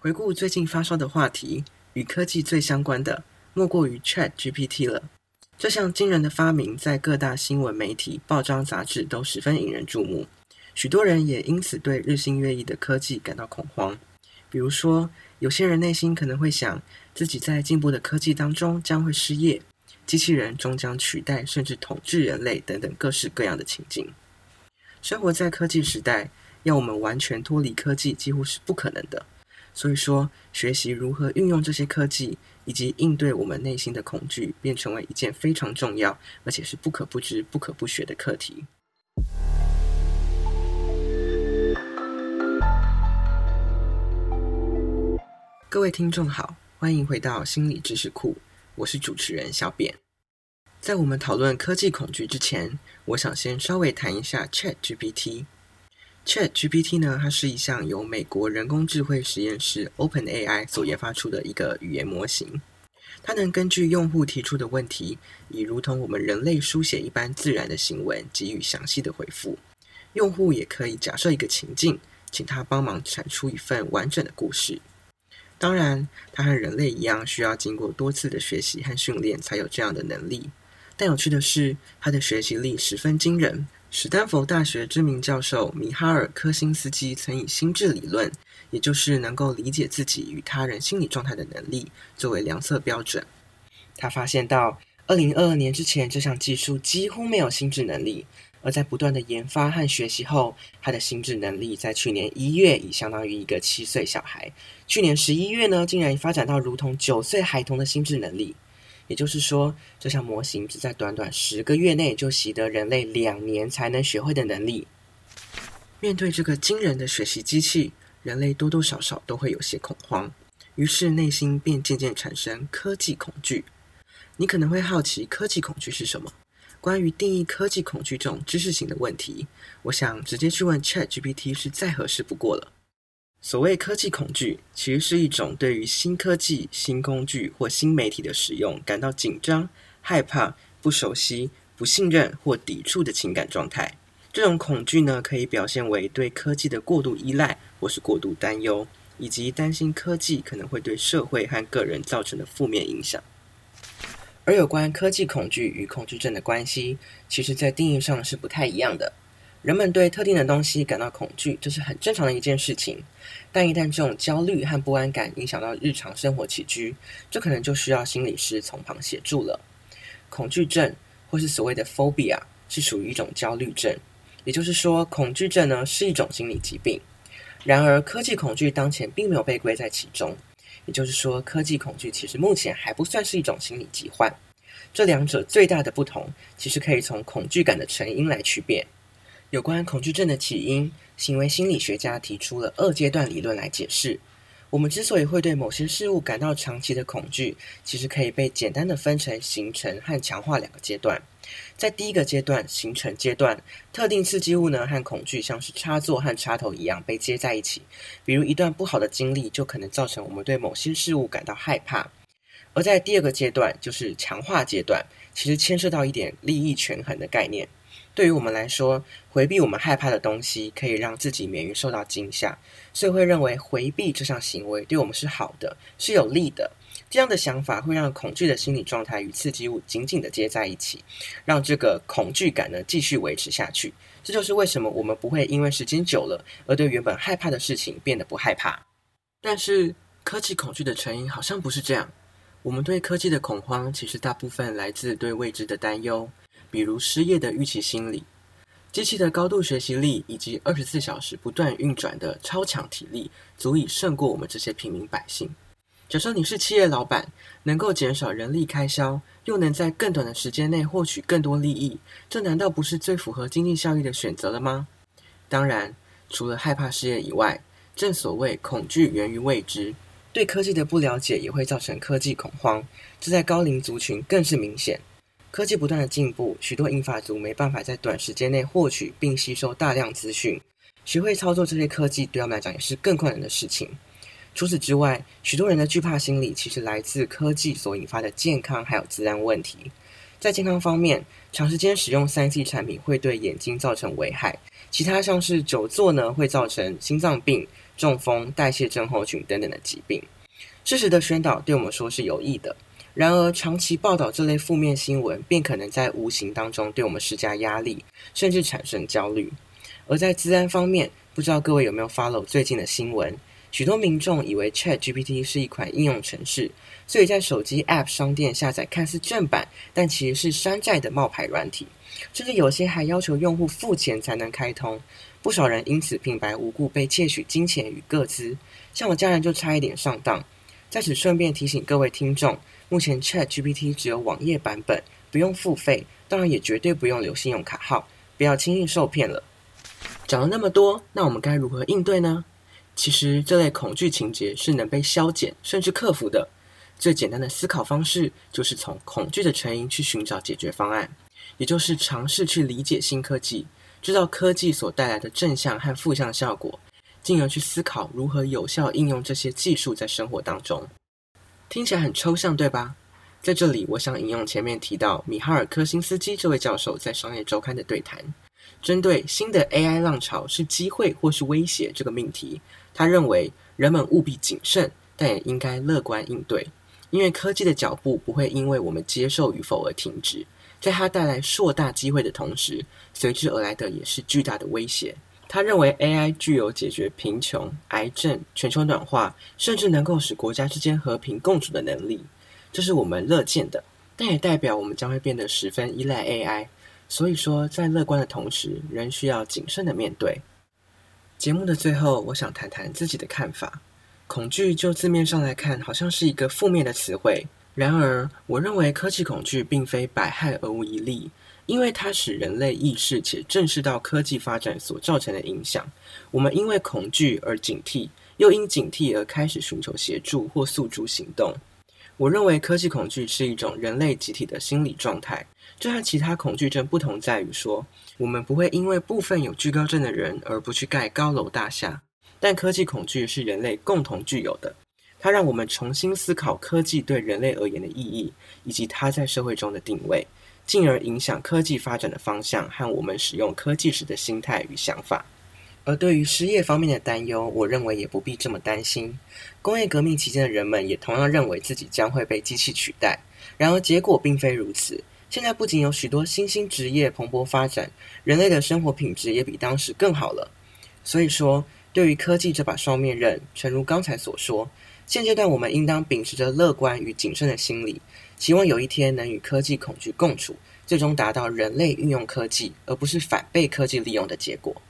回顾最近发烧的话题，与科技最相关的莫过于 Chat GPT 了。这项惊人的发明在各大新闻媒体、报章杂志都十分引人注目，许多人也因此对日新月异的科技感到恐慌。比如说，有些人内心可能会想，自己在进步的科技当中将会失业，机器人终将取代甚至统治人类等等各式各样的情境。生活在科技时代，要我们完全脱离科技几乎是不可能的。所以说，学习如何运用这些科技，以及应对我们内心的恐惧，便成为一件非常重要，而且是不可不知、不可不学的课题。各位听众好，欢迎回到心理知识库，我是主持人小扁。在我们讨论科技恐惧之前，我想先稍微谈一下 Chat GPT。Chat GPT 呢，它是一项由美国人工智慧实验室 OpenAI 所研发出的一个语言模型。它能根据用户提出的问题，以如同我们人类书写一般自然的行文，给予详细的回复。用户也可以假设一个情境，请他帮忙产出一份完整的故事。当然，它和人类一样，需要经过多次的学习和训练，才有这样的能力。但有趣的是，它的学习力十分惊人。史丹佛大学知名教授米哈尔科辛斯基曾以心智理论，也就是能够理解自己与他人心理状态的能力，作为量测标准。他发现到，二零二二年之前，这项技术几乎没有心智能力；而在不断的研发和学习后，他的心智能力在去年一月已相当于一个七岁小孩。去年十一月呢，竟然发展到如同九岁孩童的心智能力。也就是说，这项模型只在短短十个月内就习得人类两年才能学会的能力。面对这个惊人的学习机器，人类多多少少都会有些恐慌，于是内心便渐渐产生科技恐惧。你可能会好奇，科技恐惧是什么？关于定义科技恐惧这种知识型的问题，我想直接去问 Chat GPT 是再合适不过了。所谓科技恐惧，其实是一种对于新科技、新工具或新媒体的使用感到紧张、害怕、不熟悉、不信任或抵触的情感状态。这种恐惧呢，可以表现为对科技的过度依赖，或是过度担忧，以及担心科技可能会对社会和个人造成的负面影响。而有关科技恐惧与恐惧症的关系，其实在定义上是不太一样的。人们对特定的东西感到恐惧，这是很正常的一件事情。但一旦这种焦虑和不安感影响到日常生活起居，这可能就需要心理师从旁协助了。恐惧症或是所谓的 phobia 是属于一种焦虑症，也就是说，恐惧症呢是一种心理疾病。然而，科技恐惧当前并没有被归在其中，也就是说，科技恐惧其实目前还不算是一种心理疾患。这两者最大的不同，其实可以从恐惧感的成因来区别。有关恐惧症的起因，行为心理学家提出了二阶段理论来解释。我们之所以会对某些事物感到长期的恐惧，其实可以被简单的分成形成和强化两个阶段。在第一个阶段，形成阶段，特定刺激物呢和恐惧像是插座和插头一样被接在一起。比如一段不好的经历，就可能造成我们对某些事物感到害怕。而在第二个阶段，就是强化阶段，其实牵涉到一点利益权衡的概念。对于我们来说，回避我们害怕的东西，可以让自己免于受到惊吓，所以会认为回避这项行为对我们是好的，是有利的。这样的想法会让恐惧的心理状态与刺激物紧紧的接在一起，让这个恐惧感呢继续维持下去。这就是为什么我们不会因为时间久了而对原本害怕的事情变得不害怕。但是科技恐惧的成因好像不是这样。我们对科技的恐慌，其实大部分来自对未知的担忧。比如失业的预期心理，机器的高度学习力以及二十四小时不断运转的超强体力，足以胜过我们这些平民百姓。假设你是企业老板，能够减少人力开销，又能在更短的时间内获取更多利益，这难道不是最符合经济效益的选择了吗？当然，除了害怕失业以外，正所谓恐惧源于未知，对科技的不了解也会造成科技恐慌，这在高龄族群更是明显。科技不断的进步，许多英法族没办法在短时间内获取并吸收大量资讯，学会操作这些科技对他们来讲也是更困难的事情。除此之外，许多人的惧怕心理其实来自科技所引发的健康还有自然问题。在健康方面，长时间使用三 C 产品会对眼睛造成危害，其他像是久坐呢会造成心脏病、中风、代谢症候群等等的疾病。适时的宣导对我们说是有益的，然而长期报道这类负面新闻，便可能在无形当中对我们施加压力，甚至产生焦虑。而在治安方面，不知道各位有没有 follow 最近的新闻？许多民众以为 Chat GPT 是一款应用程式，所以在手机 App 商店下载看似正版，但其实是山寨的冒牌软体，甚至有些还要求用户付钱才能开通。不少人因此平白无故被窃取金钱与个资，像我家人就差一点上当。在此顺便提醒各位听众，目前 Chat GPT 只有网页版本，不用付费，当然也绝对不用留信用卡号，不要轻易受骗了。讲了那么多，那我们该如何应对呢？其实这类恐惧情节是能被消减甚至克服的。最简单的思考方式就是从恐惧的成因去寻找解决方案，也就是尝试去理解新科技，知道科技所带来的正向和负向效果，进而去思考如何有效应用这些技术在生活当中。听起来很抽象，对吧？在这里，我想引用前面提到米哈尔科辛斯基这位教授在商业周刊的对谈。针对新的 AI 浪潮是机会或是威胁这个命题，他认为人们务必谨慎，但也应该乐观应对，因为科技的脚步不会因为我们接受与否而停止。在它带来硕大机会的同时，随之而来的也是巨大的威胁。他认为 AI 具有解决贫穷、癌症、全球暖化，甚至能够使国家之间和平共处的能力，这是我们乐见的，但也代表我们将会变得十分依赖 AI。所以说，在乐观的同时，仍需要谨慎的面对。节目的最后，我想谈谈自己的看法。恐惧就字面上来看，好像是一个负面的词汇。然而，我认为科技恐惧并非百害而无一利，因为它使人类意识且正视到科技发展所造成的影响。我们因为恐惧而警惕，又因警惕而开始寻求协助或诉诸行动。我认为科技恐惧是一种人类集体的心理状态。这和其他恐惧症不同，在于说，我们不会因为部分有惧高症的人而不去盖高楼大厦。但科技恐惧是人类共同具有的，它让我们重新思考科技对人类而言的意义，以及它在社会中的定位，进而影响科技发展的方向和我们使用科技时的心态与想法。而对于失业方面的担忧，我认为也不必这么担心。工业革命期间的人们也同样认为自己将会被机器取代，然而结果并非如此。现在不仅有许多新兴职业蓬勃发展，人类的生活品质也比当时更好了。所以说，对于科技这把双面刃，诚如刚才所说，现阶段我们应当秉持着乐观与谨慎的心理，希望有一天能与科技恐惧共处，最终达到人类运用科技而不是反被科技利用的结果。